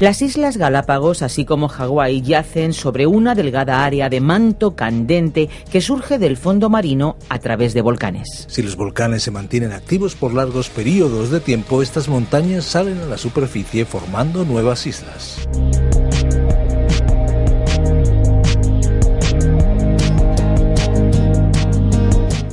Las Islas Galápagos, así como Hawái, yacen sobre una delgada área de manto candente que surge del fondo marino a través de volcanes. Si los volcanes se mantienen activos por largos periodos de tiempo, estas montañas salen a la superficie formando nuevas islas.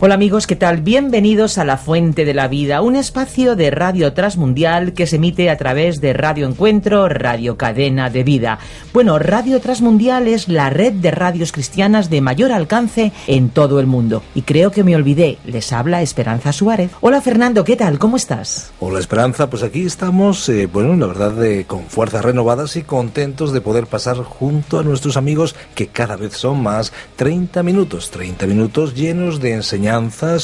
Hola amigos, ¿qué tal? Bienvenidos a La Fuente de la Vida, un espacio de radio transmundial que se emite a través de Radio Encuentro, Radio Cadena de Vida. Bueno, Radio Transmundial es la red de radios cristianas de mayor alcance en todo el mundo. Y creo que me olvidé, les habla Esperanza Suárez. Hola Fernando, ¿qué tal? ¿Cómo estás? Hola Esperanza, pues aquí estamos, eh, bueno, la verdad, eh, con fuerzas renovadas y contentos de poder pasar junto a nuestros amigos que cada vez son más 30 minutos, 30 minutos llenos de enseñanza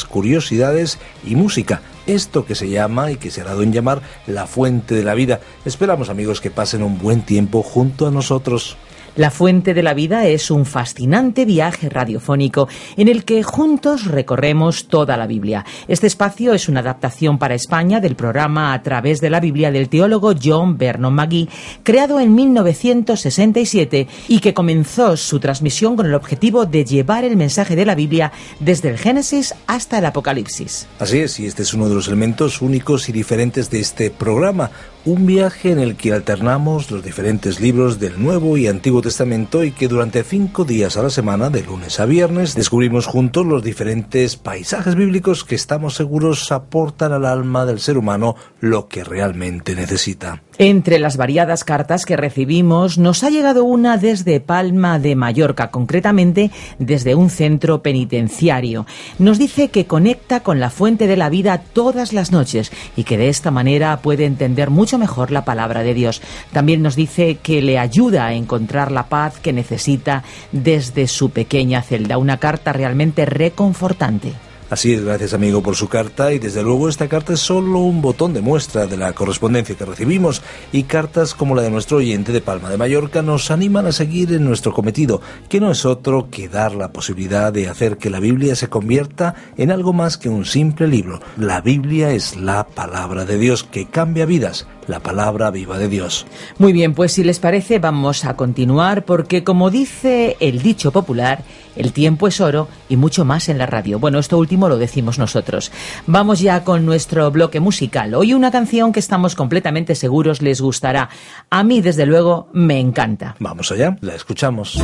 curiosidades y música. Esto que se llama y que se ha dado en llamar la fuente de la vida. Esperamos amigos que pasen un buen tiempo junto a nosotros. La Fuente de la Vida es un fascinante viaje radiofónico en el que juntos recorremos toda la Biblia. Este espacio es una adaptación para España del programa A través de la Biblia del teólogo John Vernon McGee, creado en 1967 y que comenzó su transmisión con el objetivo de llevar el mensaje de la Biblia desde el Génesis hasta el Apocalipsis. Así es, y este es uno de los elementos únicos y diferentes de este programa, un viaje en el que alternamos los diferentes libros del Nuevo y Antiguo Testamento y que durante cinco días a la semana, de lunes a viernes, descubrimos juntos los diferentes paisajes bíblicos que estamos seguros aportan al alma del ser humano lo que realmente necesita. Entre las variadas cartas que recibimos, nos ha llegado una desde Palma de Mallorca, concretamente desde un centro penitenciario. Nos dice que conecta con la fuente de la vida todas las noches y que de esta manera puede entender mucho mejor la palabra de Dios. También nos dice que le ayuda a encontrar la paz que necesita desde su pequeña celda. Una carta realmente reconfortante. Así es, gracias amigo por su carta y desde luego esta carta es solo un botón de muestra de la correspondencia que recibimos y cartas como la de nuestro oyente de Palma de Mallorca nos animan a seguir en nuestro cometido, que no es otro que dar la posibilidad de hacer que la Biblia se convierta en algo más que un simple libro. La Biblia es la palabra de Dios que cambia vidas la palabra viva de Dios. Muy bien, pues si les parece vamos a continuar porque como dice el dicho popular, el tiempo es oro y mucho más en la radio. Bueno, esto último lo decimos nosotros. Vamos ya con nuestro bloque musical. Hoy una canción que estamos completamente seguros les gustará. A mí, desde luego, me encanta. Vamos allá, la escuchamos.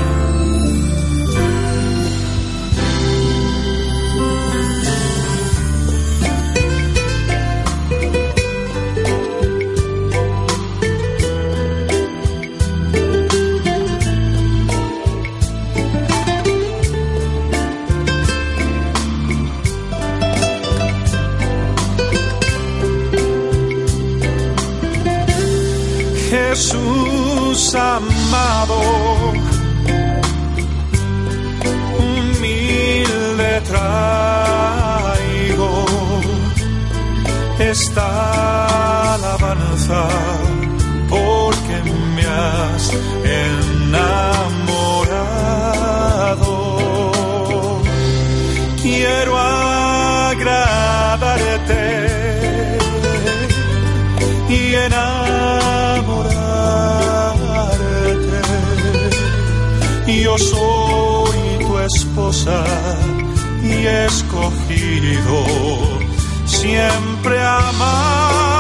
Jesús amado, humilde traigo esta alabanza porque me has enamorado. Quiero Soy tu esposa y escogido siempre amarte.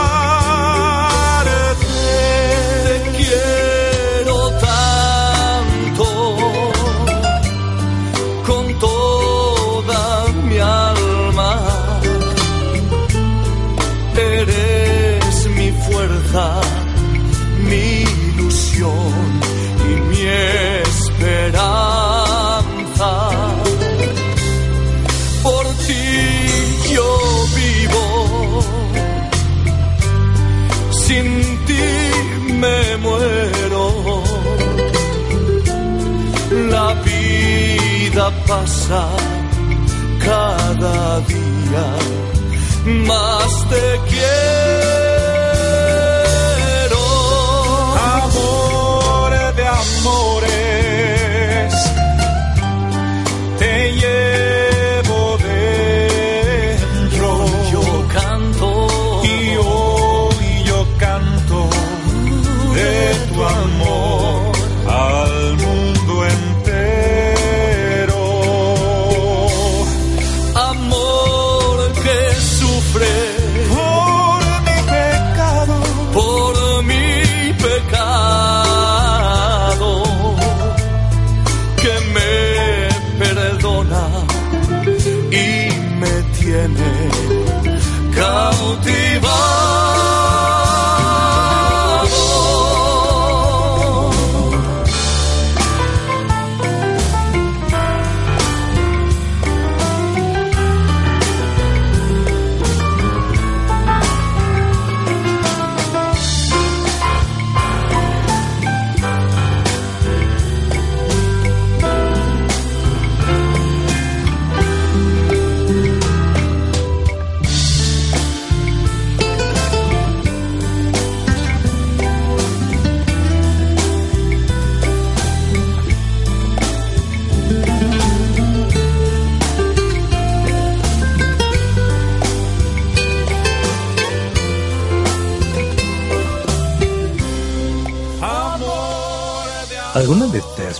Más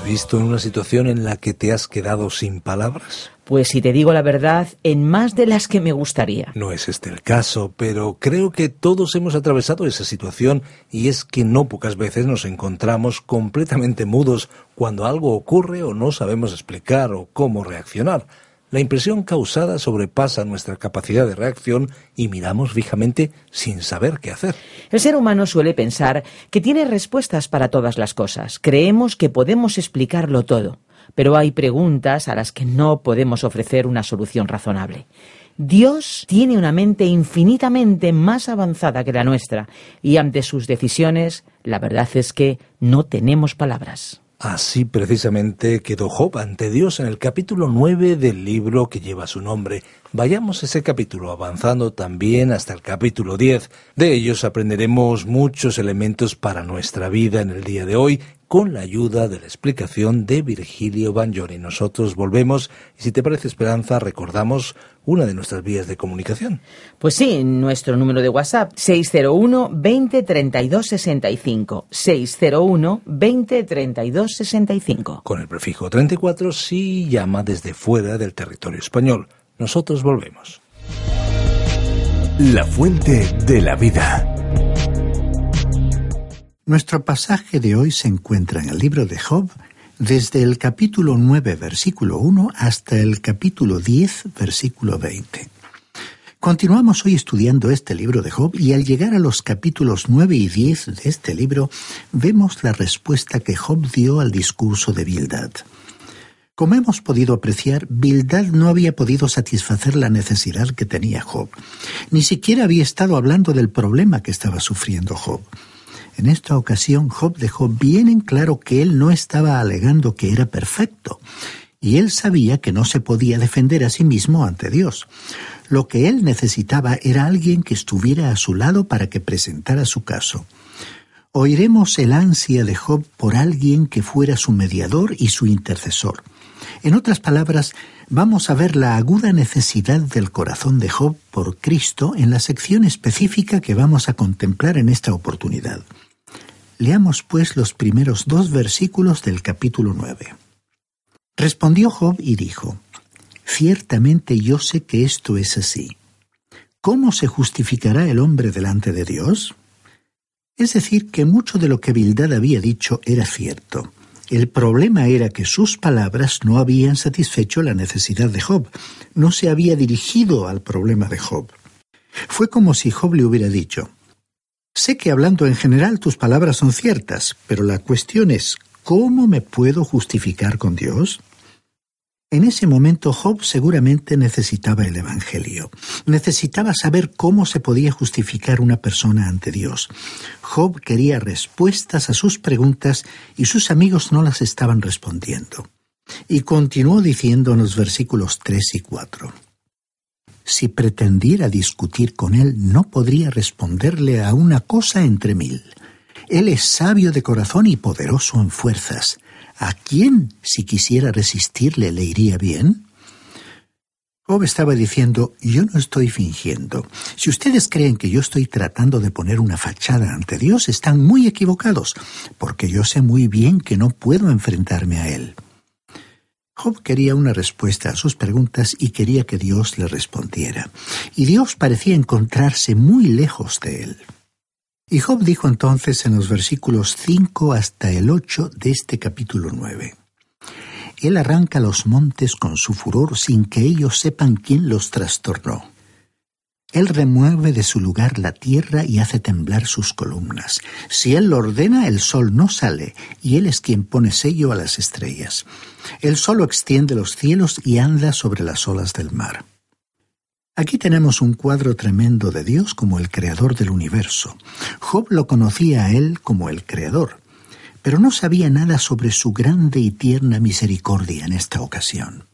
visto en una situación en la que te has quedado sin palabras? Pues si te digo la verdad, en más de las que me gustaría. No es este el caso, pero creo que todos hemos atravesado esa situación y es que no pocas veces nos encontramos completamente mudos cuando algo ocurre o no sabemos explicar o cómo reaccionar. La impresión causada sobrepasa nuestra capacidad de reacción y miramos fijamente sin saber qué hacer. El ser humano suele pensar que tiene respuestas para todas las cosas. Creemos que podemos explicarlo todo, pero hay preguntas a las que no podemos ofrecer una solución razonable. Dios tiene una mente infinitamente más avanzada que la nuestra y ante sus decisiones la verdad es que no tenemos palabras. Así precisamente quedó Job ante Dios en el capítulo 9 del libro que lleva su nombre. Vayamos ese capítulo avanzando también hasta el capítulo 10. De ellos aprenderemos muchos elementos para nuestra vida en el día de hoy con la ayuda de la explicación de Virgilio Bagnoni. Nosotros volvemos y si te parece Esperanza recordamos una de nuestras vías de comunicación. Pues sí, nuestro número de WhatsApp 601 20 32 65 601 20 32 65. Con el prefijo 34 si llama desde fuera del territorio español. Nosotros volvemos. La fuente de la vida. Nuestro pasaje de hoy se encuentra en el libro de Job desde el capítulo 9, versículo 1 hasta el capítulo 10, versículo 20. Continuamos hoy estudiando este libro de Job y al llegar a los capítulos 9 y 10 de este libro vemos la respuesta que Job dio al discurso de Bildad. Como hemos podido apreciar, Bildad no había podido satisfacer la necesidad que tenía Job. Ni siquiera había estado hablando del problema que estaba sufriendo Job. En esta ocasión, Job dejó bien en claro que él no estaba alegando que era perfecto, y él sabía que no se podía defender a sí mismo ante Dios. Lo que él necesitaba era alguien que estuviera a su lado para que presentara su caso. Oiremos el ansia de Job por alguien que fuera su mediador y su intercesor. En otras palabras, vamos a ver la aguda necesidad del corazón de Job por Cristo en la sección específica que vamos a contemplar en esta oportunidad. Leamos pues los primeros dos versículos del capítulo 9. Respondió Job y dijo, Ciertamente yo sé que esto es así. ¿Cómo se justificará el hombre delante de Dios? Es decir, que mucho de lo que Bildad había dicho era cierto. El problema era que sus palabras no habían satisfecho la necesidad de Job, no se había dirigido al problema de Job. Fue como si Job le hubiera dicho, Sé que hablando en general tus palabras son ciertas, pero la cuestión es, ¿cómo me puedo justificar con Dios? En ese momento Job seguramente necesitaba el Evangelio. Necesitaba saber cómo se podía justificar una persona ante Dios. Job quería respuestas a sus preguntas y sus amigos no las estaban respondiendo. Y continuó diciendo en los versículos 3 y 4. Si pretendiera discutir con él, no podría responderle a una cosa entre mil. Él es sabio de corazón y poderoso en fuerzas. ¿A quién, si quisiera resistirle, le iría bien? Job estaba diciendo, yo no estoy fingiendo. Si ustedes creen que yo estoy tratando de poner una fachada ante Dios, están muy equivocados, porque yo sé muy bien que no puedo enfrentarme a Él. Job quería una respuesta a sus preguntas y quería que Dios le respondiera. Y Dios parecía encontrarse muy lejos de él. Y Job dijo entonces en los versículos 5 hasta el 8 de este capítulo 9. Él arranca los montes con su furor sin que ellos sepan quién los trastornó. Él remueve de su lugar la tierra y hace temblar sus columnas. Si Él lo ordena, el sol no sale, y Él es quien pone sello a las estrellas. Él solo extiende los cielos y anda sobre las olas del mar. Aquí tenemos un cuadro tremendo de Dios como el creador del universo. Job lo conocía a Él como el creador pero no sabía nada sobre su grande y tierna misericordia en esta ocasión.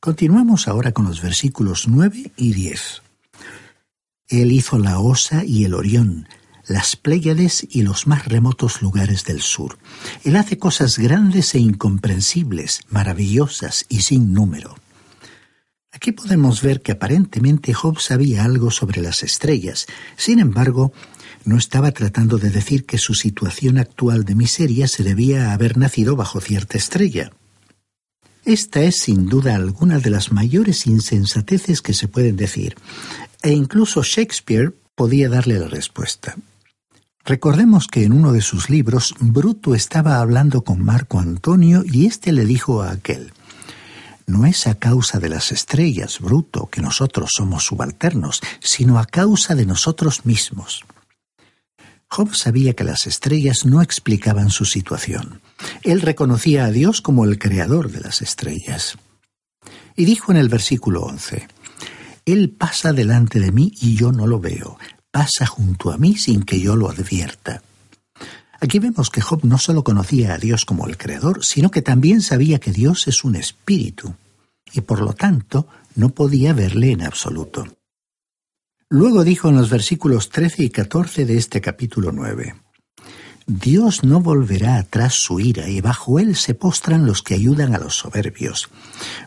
Continuamos ahora con los versículos 9 y 10. Él hizo la Osa y el Orión, las Pléyades y los más remotos lugares del sur. Él hace cosas grandes e incomprensibles, maravillosas y sin número. Aquí podemos ver que aparentemente Job sabía algo sobre las estrellas, sin embargo, no estaba tratando de decir que su situación actual de miseria se debía a haber nacido bajo cierta estrella. Esta es sin duda alguna de las mayores insensateces que se pueden decir, e incluso Shakespeare podía darle la respuesta. Recordemos que en uno de sus libros Bruto estaba hablando con Marco Antonio y éste le dijo a aquel No es a causa de las estrellas, Bruto, que nosotros somos subalternos, sino a causa de nosotros mismos. Job sabía que las estrellas no explicaban su situación. Él reconocía a Dios como el creador de las estrellas. Y dijo en el versículo 11, Él pasa delante de mí y yo no lo veo, pasa junto a mí sin que yo lo advierta. Aquí vemos que Job no solo conocía a Dios como el creador, sino que también sabía que Dios es un espíritu, y por lo tanto no podía verle en absoluto. Luego dijo en los versículos 13 y 14 de este capítulo 9, Dios no volverá atrás su ira, y bajo él se postran los que ayudan a los soberbios.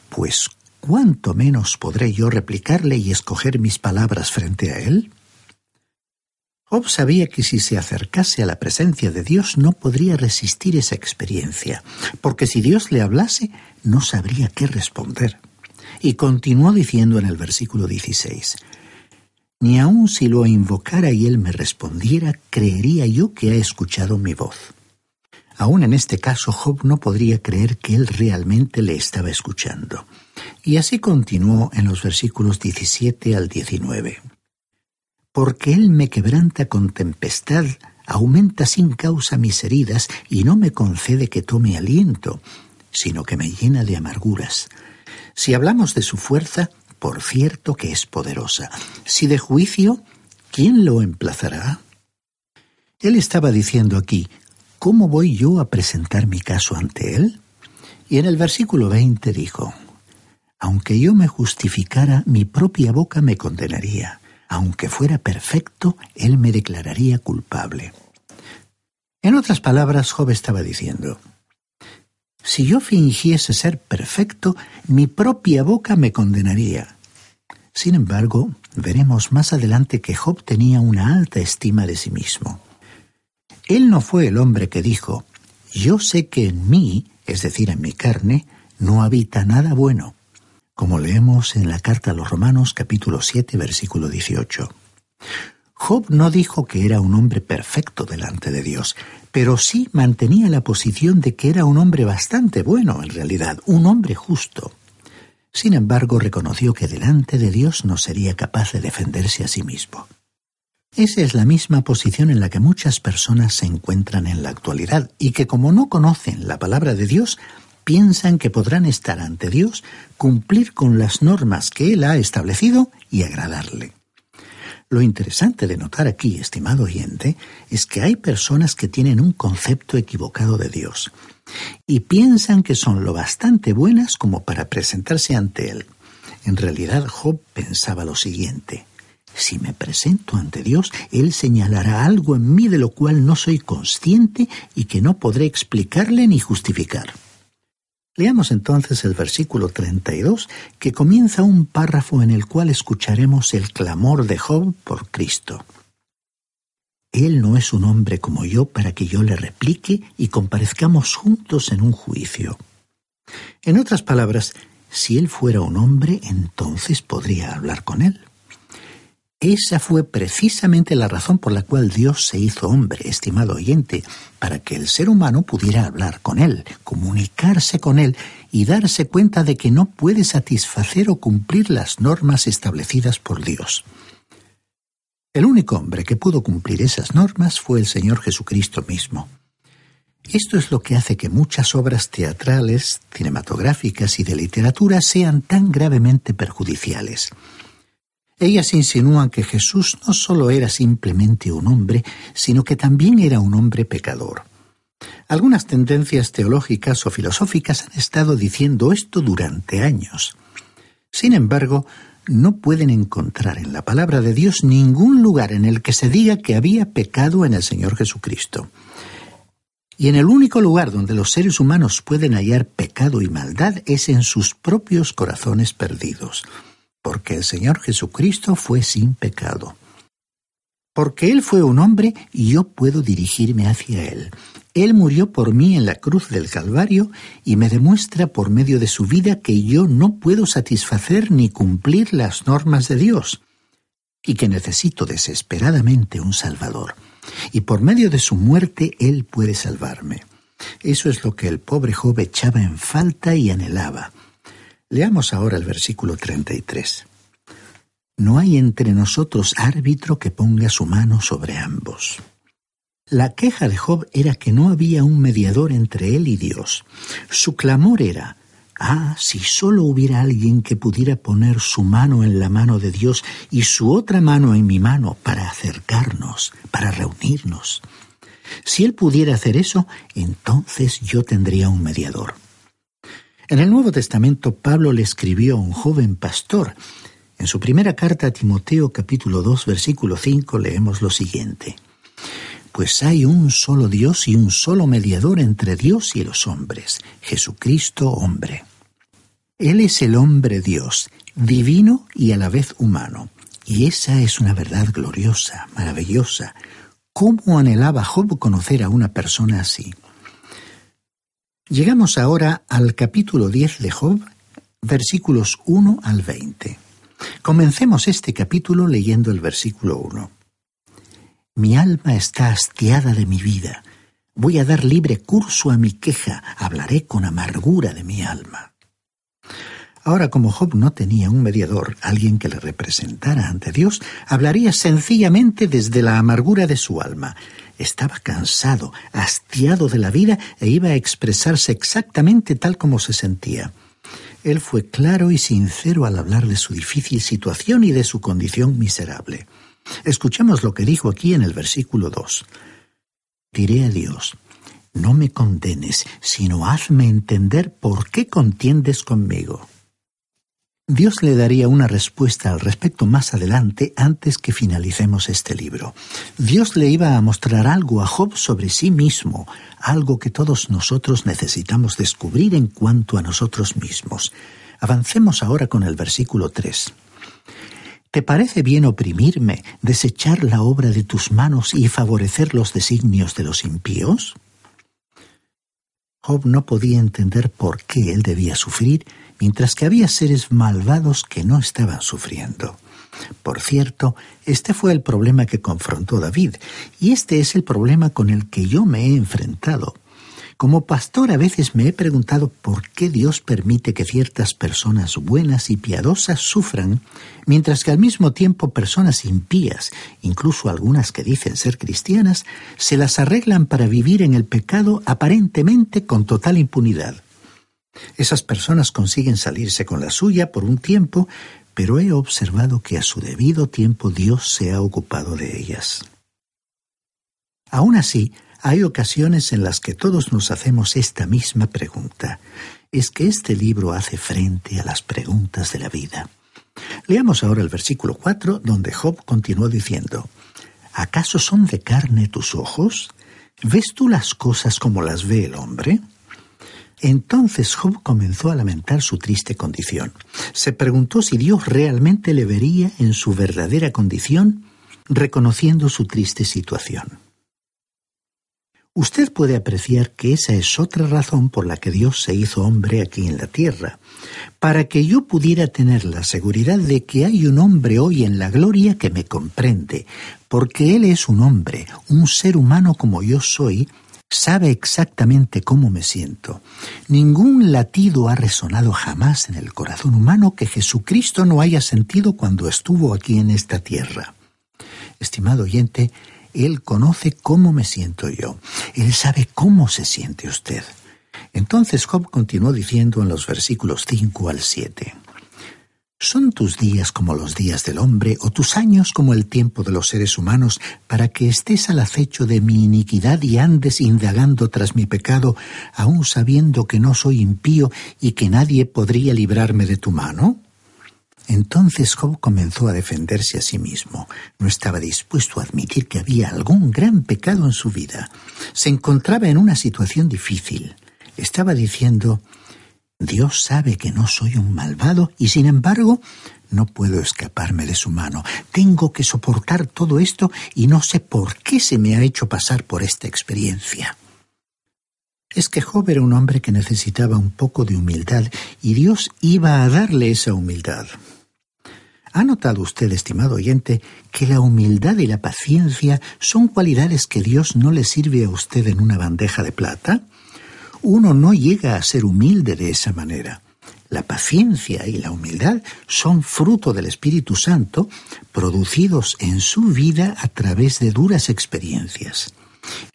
Pues, ¿cuánto menos podré yo replicarle y escoger mis palabras frente a él? Job sabía que si se acercase a la presencia de Dios no podría resistir esa experiencia, porque si Dios le hablase no sabría qué responder. Y continuó diciendo en el versículo 16, ni aun si lo invocara y él me respondiera, creería yo que ha escuchado mi voz. Aún en este caso, Job no podría creer que él realmente le estaba escuchando. Y así continuó en los versículos 17 al 19. Porque él me quebranta con tempestad, aumenta sin causa mis heridas y no me concede que tome aliento, sino que me llena de amarguras. Si hablamos de su fuerza, por cierto que es poderosa. Si de juicio, ¿quién lo emplazará? Él estaba diciendo aquí, ¿cómo voy yo a presentar mi caso ante él? Y en el versículo 20 dijo, aunque yo me justificara, mi propia boca me condenaría. Aunque fuera perfecto, él me declararía culpable. En otras palabras, Job estaba diciendo, si yo fingiese ser perfecto, mi propia boca me condenaría. Sin embargo, veremos más adelante que Job tenía una alta estima de sí mismo. Él no fue el hombre que dijo, yo sé que en mí, es decir, en mi carne, no habita nada bueno, como leemos en la carta a los Romanos capítulo 7 versículo 18. Job no dijo que era un hombre perfecto delante de Dios, pero sí mantenía la posición de que era un hombre bastante bueno en realidad, un hombre justo. Sin embargo, reconoció que delante de Dios no sería capaz de defenderse a sí mismo. Esa es la misma posición en la que muchas personas se encuentran en la actualidad y que como no conocen la palabra de Dios, piensan que podrán estar ante Dios, cumplir con las normas que Él ha establecido y agradarle. Lo interesante de notar aquí, estimado oyente, es que hay personas que tienen un concepto equivocado de Dios y piensan que son lo bastante buenas como para presentarse ante Él. En realidad, Job pensaba lo siguiente. Si me presento ante Dios, Él señalará algo en mí de lo cual no soy consciente y que no podré explicarle ni justificar. Leamos entonces el versículo 32, que comienza un párrafo en el cual escucharemos el clamor de Job por Cristo. Él no es un hombre como yo para que yo le replique y comparezcamos juntos en un juicio. En otras palabras, si él fuera un hombre, entonces podría hablar con él. Esa fue precisamente la razón por la cual Dios se hizo hombre, estimado oyente, para que el ser humano pudiera hablar con Él, comunicarse con Él y darse cuenta de que no puede satisfacer o cumplir las normas establecidas por Dios. El único hombre que pudo cumplir esas normas fue el Señor Jesucristo mismo. Esto es lo que hace que muchas obras teatrales, cinematográficas y de literatura sean tan gravemente perjudiciales. Ellas insinúan que Jesús no solo era simplemente un hombre, sino que también era un hombre pecador. Algunas tendencias teológicas o filosóficas han estado diciendo esto durante años. Sin embargo, no pueden encontrar en la palabra de Dios ningún lugar en el que se diga que había pecado en el Señor Jesucristo. Y en el único lugar donde los seres humanos pueden hallar pecado y maldad es en sus propios corazones perdidos porque el Señor Jesucristo fue sin pecado. Porque Él fue un hombre y yo puedo dirigirme hacia Él. Él murió por mí en la cruz del Calvario y me demuestra por medio de su vida que yo no puedo satisfacer ni cumplir las normas de Dios y que necesito desesperadamente un Salvador. Y por medio de su muerte Él puede salvarme. Eso es lo que el pobre Job echaba en falta y anhelaba. Leamos ahora el versículo 33. No hay entre nosotros árbitro que ponga su mano sobre ambos. La queja de Job era que no había un mediador entre él y Dios. Su clamor era, Ah, si solo hubiera alguien que pudiera poner su mano en la mano de Dios y su otra mano en mi mano para acercarnos, para reunirnos. Si él pudiera hacer eso, entonces yo tendría un mediador. En el Nuevo Testamento Pablo le escribió a un joven pastor. En su primera carta a Timoteo capítulo 2 versículo 5 leemos lo siguiente. Pues hay un solo Dios y un solo mediador entre Dios y los hombres, Jesucristo hombre. Él es el hombre Dios, divino y a la vez humano. Y esa es una verdad gloriosa, maravillosa. ¿Cómo anhelaba Job conocer a una persona así? Llegamos ahora al capítulo 10 de Job, versículos 1 al 20. Comencemos este capítulo leyendo el versículo 1. Mi alma está hastiada de mi vida. Voy a dar libre curso a mi queja, hablaré con amargura de mi alma. Ahora, como Job no tenía un mediador, alguien que le representara ante Dios, hablaría sencillamente desde la amargura de su alma, estaba cansado, hastiado de la vida e iba a expresarse exactamente tal como se sentía. Él fue claro y sincero al hablar de su difícil situación y de su condición miserable. Escuchemos lo que dijo aquí en el versículo 2. Diré a Dios, no me condenes, sino hazme entender por qué contiendes conmigo. Dios le daría una respuesta al respecto más adelante antes que finalicemos este libro. Dios le iba a mostrar algo a Job sobre sí mismo, algo que todos nosotros necesitamos descubrir en cuanto a nosotros mismos. Avancemos ahora con el versículo 3. ¿Te parece bien oprimirme, desechar la obra de tus manos y favorecer los designios de los impíos? Job no podía entender por qué él debía sufrir mientras que había seres malvados que no estaban sufriendo. Por cierto, este fue el problema que confrontó David, y este es el problema con el que yo me he enfrentado. Como pastor a veces me he preguntado por qué Dios permite que ciertas personas buenas y piadosas sufran, mientras que al mismo tiempo personas impías, incluso algunas que dicen ser cristianas, se las arreglan para vivir en el pecado aparentemente con total impunidad. Esas personas consiguen salirse con la suya por un tiempo, pero he observado que a su debido tiempo Dios se ha ocupado de ellas. Aún así, hay ocasiones en las que todos nos hacemos esta misma pregunta. Es que este libro hace frente a las preguntas de la vida. Leamos ahora el versículo 4, donde Job continuó diciendo, ¿Acaso son de carne tus ojos? ¿Ves tú las cosas como las ve el hombre? Entonces Job comenzó a lamentar su triste condición. Se preguntó si Dios realmente le vería en su verdadera condición, reconociendo su triste situación. Usted puede apreciar que esa es otra razón por la que Dios se hizo hombre aquí en la tierra, para que yo pudiera tener la seguridad de que hay un hombre hoy en la gloria que me comprende, porque Él es un hombre, un ser humano como yo soy, sabe exactamente cómo me siento. Ningún latido ha resonado jamás en el corazón humano que Jesucristo no haya sentido cuando estuvo aquí en esta tierra. Estimado oyente, él conoce cómo me siento yo. Él sabe cómo se siente usted. Entonces Job continuó diciendo en los versículos 5 al 7. ¿Son tus días como los días del hombre o tus años como el tiempo de los seres humanos para que estés al acecho de mi iniquidad y andes indagando tras mi pecado, aun sabiendo que no soy impío y que nadie podría librarme de tu mano? Entonces Job comenzó a defenderse a sí mismo. No estaba dispuesto a admitir que había algún gran pecado en su vida. Se encontraba en una situación difícil. Estaba diciendo, Dios sabe que no soy un malvado y sin embargo no puedo escaparme de su mano. Tengo que soportar todo esto y no sé por qué se me ha hecho pasar por esta experiencia. Es que Job era un hombre que necesitaba un poco de humildad y Dios iba a darle esa humildad. ¿Ha notado usted, estimado oyente, que la humildad y la paciencia son cualidades que Dios no le sirve a usted en una bandeja de plata? Uno no llega a ser humilde de esa manera. La paciencia y la humildad son fruto del Espíritu Santo producidos en su vida a través de duras experiencias.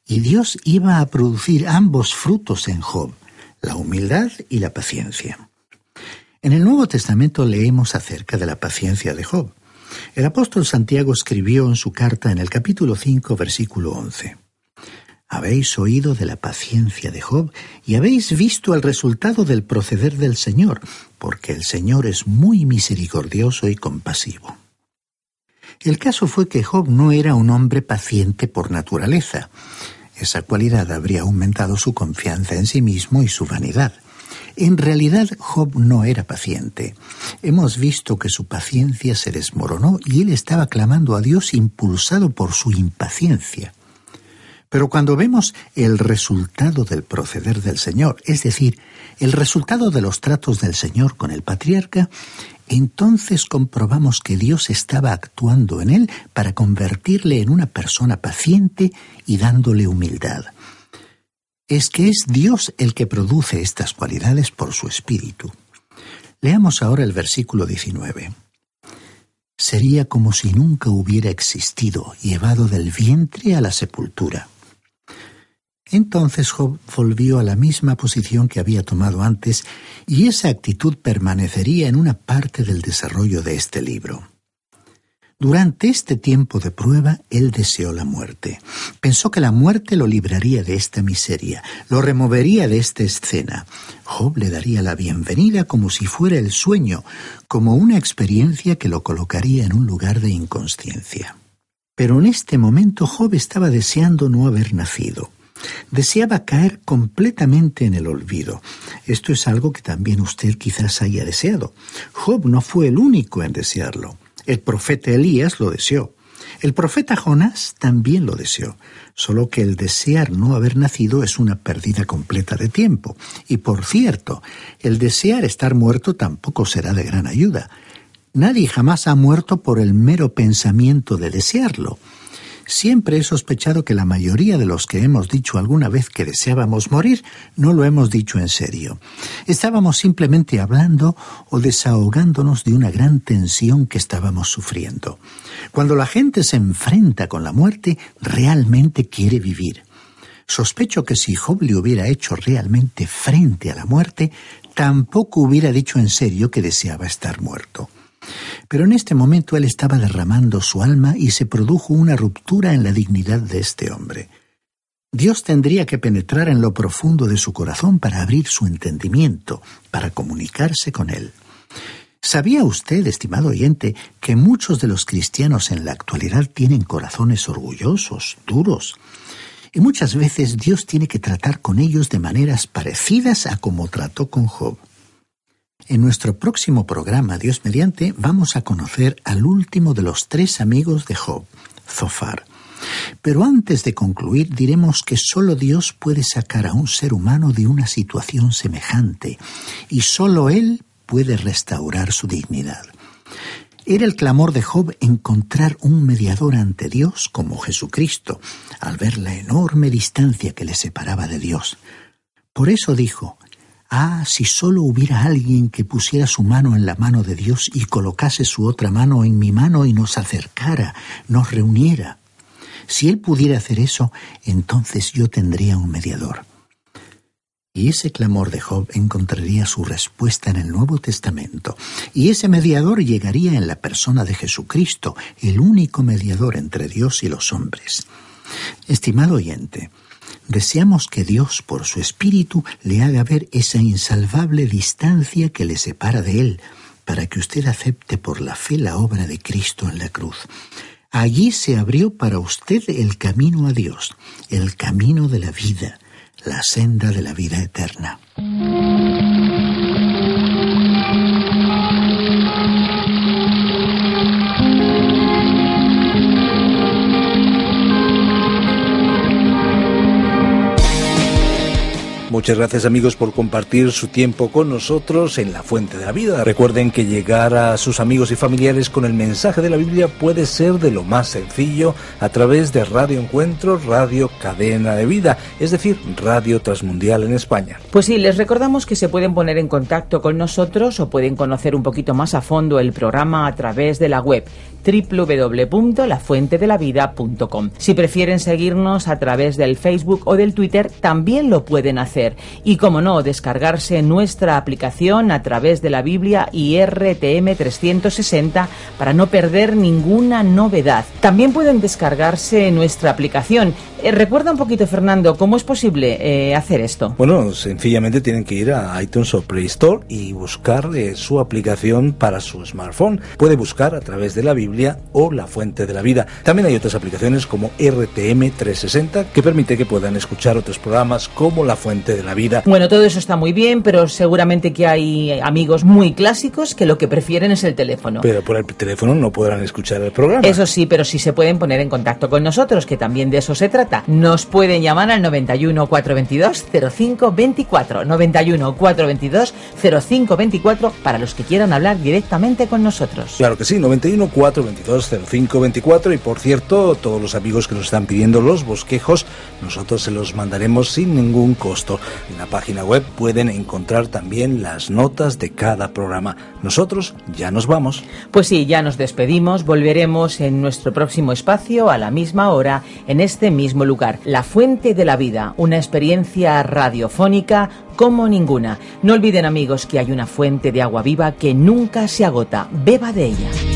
Y Dios iba a producir ambos frutos en Job, la humildad y la paciencia. En el Nuevo Testamento leemos acerca de la paciencia de Job. El apóstol Santiago escribió en su carta en el capítulo 5, versículo 11. Habéis oído de la paciencia de Job y habéis visto el resultado del proceder del Señor, porque el Señor es muy misericordioso y compasivo. El caso fue que Job no era un hombre paciente por naturaleza. Esa cualidad habría aumentado su confianza en sí mismo y su vanidad. En realidad Job no era paciente. Hemos visto que su paciencia se desmoronó y él estaba clamando a Dios impulsado por su impaciencia. Pero cuando vemos el resultado del proceder del Señor, es decir, el resultado de los tratos del Señor con el patriarca, entonces comprobamos que Dios estaba actuando en él para convertirle en una persona paciente y dándole humildad es que es Dios el que produce estas cualidades por su Espíritu. Leamos ahora el versículo 19. Sería como si nunca hubiera existido, llevado del vientre a la sepultura. Entonces Job volvió a la misma posición que había tomado antes, y esa actitud permanecería en una parte del desarrollo de este libro. Durante este tiempo de prueba, él deseó la muerte. Pensó que la muerte lo libraría de esta miseria, lo removería de esta escena. Job le daría la bienvenida como si fuera el sueño, como una experiencia que lo colocaría en un lugar de inconsciencia. Pero en este momento Job estaba deseando no haber nacido. Deseaba caer completamente en el olvido. Esto es algo que también usted quizás haya deseado. Job no fue el único en desearlo. El profeta Elías lo deseó. El profeta Jonás también lo deseó, solo que el desear no haber nacido es una pérdida completa de tiempo. Y por cierto, el desear estar muerto tampoco será de gran ayuda. Nadie jamás ha muerto por el mero pensamiento de desearlo. Siempre he sospechado que la mayoría de los que hemos dicho alguna vez que deseábamos morir no lo hemos dicho en serio. Estábamos simplemente hablando o desahogándonos de una gran tensión que estábamos sufriendo. Cuando la gente se enfrenta con la muerte, realmente quiere vivir. Sospecho que si Job le hubiera hecho realmente frente a la muerte, tampoco hubiera dicho en serio que deseaba estar muerto. Pero en este momento él estaba derramando su alma y se produjo una ruptura en la dignidad de este hombre. Dios tendría que penetrar en lo profundo de su corazón para abrir su entendimiento, para comunicarse con él. ¿Sabía usted, estimado oyente, que muchos de los cristianos en la actualidad tienen corazones orgullosos, duros? Y muchas veces Dios tiene que tratar con ellos de maneras parecidas a como trató con Job. En nuestro próximo programa, Dios mediante, vamos a conocer al último de los tres amigos de Job, Zofar. Pero antes de concluir, diremos que solo Dios puede sacar a un ser humano de una situación semejante, y solo Él puede restaurar su dignidad. Era el clamor de Job encontrar un mediador ante Dios como Jesucristo, al ver la enorme distancia que le separaba de Dios. Por eso dijo, Ah, si solo hubiera alguien que pusiera su mano en la mano de Dios y colocase su otra mano en mi mano y nos acercara, nos reuniera. Si él pudiera hacer eso, entonces yo tendría un mediador. Y ese clamor de Job encontraría su respuesta en el Nuevo Testamento, y ese mediador llegaría en la persona de Jesucristo, el único mediador entre Dios y los hombres. Estimado oyente, deseamos que Dios, por su Espíritu, le haga ver esa insalvable distancia que le separa de Él, para que usted acepte por la fe la obra de Cristo en la cruz. Allí se abrió para usted el camino a Dios, el camino de la vida, la senda de la vida eterna. Muchas gracias amigos por compartir su tiempo con nosotros en la Fuente de la Vida. Recuerden que llegar a sus amigos y familiares con el mensaje de la Biblia puede ser de lo más sencillo a través de Radio Encuentro, Radio Cadena de Vida, es decir, Radio Transmundial en España. Pues sí, les recordamos que se pueden poner en contacto con nosotros o pueden conocer un poquito más a fondo el programa a través de la web www.lafuentedelavida.com. Si prefieren seguirnos a través del Facebook o del Twitter, también lo pueden hacer. Y como no, descargarse nuestra aplicación a través de la Biblia y RTM 360 para no perder ninguna novedad. También pueden descargarse nuestra aplicación. Eh, recuerda un poquito, Fernando, ¿cómo es posible eh, hacer esto? Bueno, sencillamente tienen que ir a iTunes o Play Store y buscar eh, su aplicación para su smartphone. Puede buscar a través de la Biblia o La Fuente de la Vida. También hay otras aplicaciones como RTM 360 que permite que puedan escuchar otros programas como La Fuente de la Vida. Bueno, todo eso está muy bien, pero seguramente que hay amigos muy clásicos que lo que prefieren es el teléfono. Pero por el teléfono no podrán escuchar el programa. Eso sí, pero sí se pueden poner en contacto con nosotros, que también de eso se trata. Nos pueden llamar al 91 422 0524 91 422 0524 para los que quieran hablar directamente con nosotros. Claro que sí, 91 422 y por cierto, todos los amigos que nos están pidiendo los bosquejos, nosotros se los mandaremos sin ningún costo. En la página web pueden encontrar también las notas de cada programa. Nosotros ya nos vamos. Pues sí, ya nos despedimos, volveremos en nuestro próximo espacio a la misma hora, en este mismo lugar. La Fuente de la Vida, una experiencia radiofónica como ninguna. No olviden amigos que hay una fuente de agua viva que nunca se agota. Beba de ella.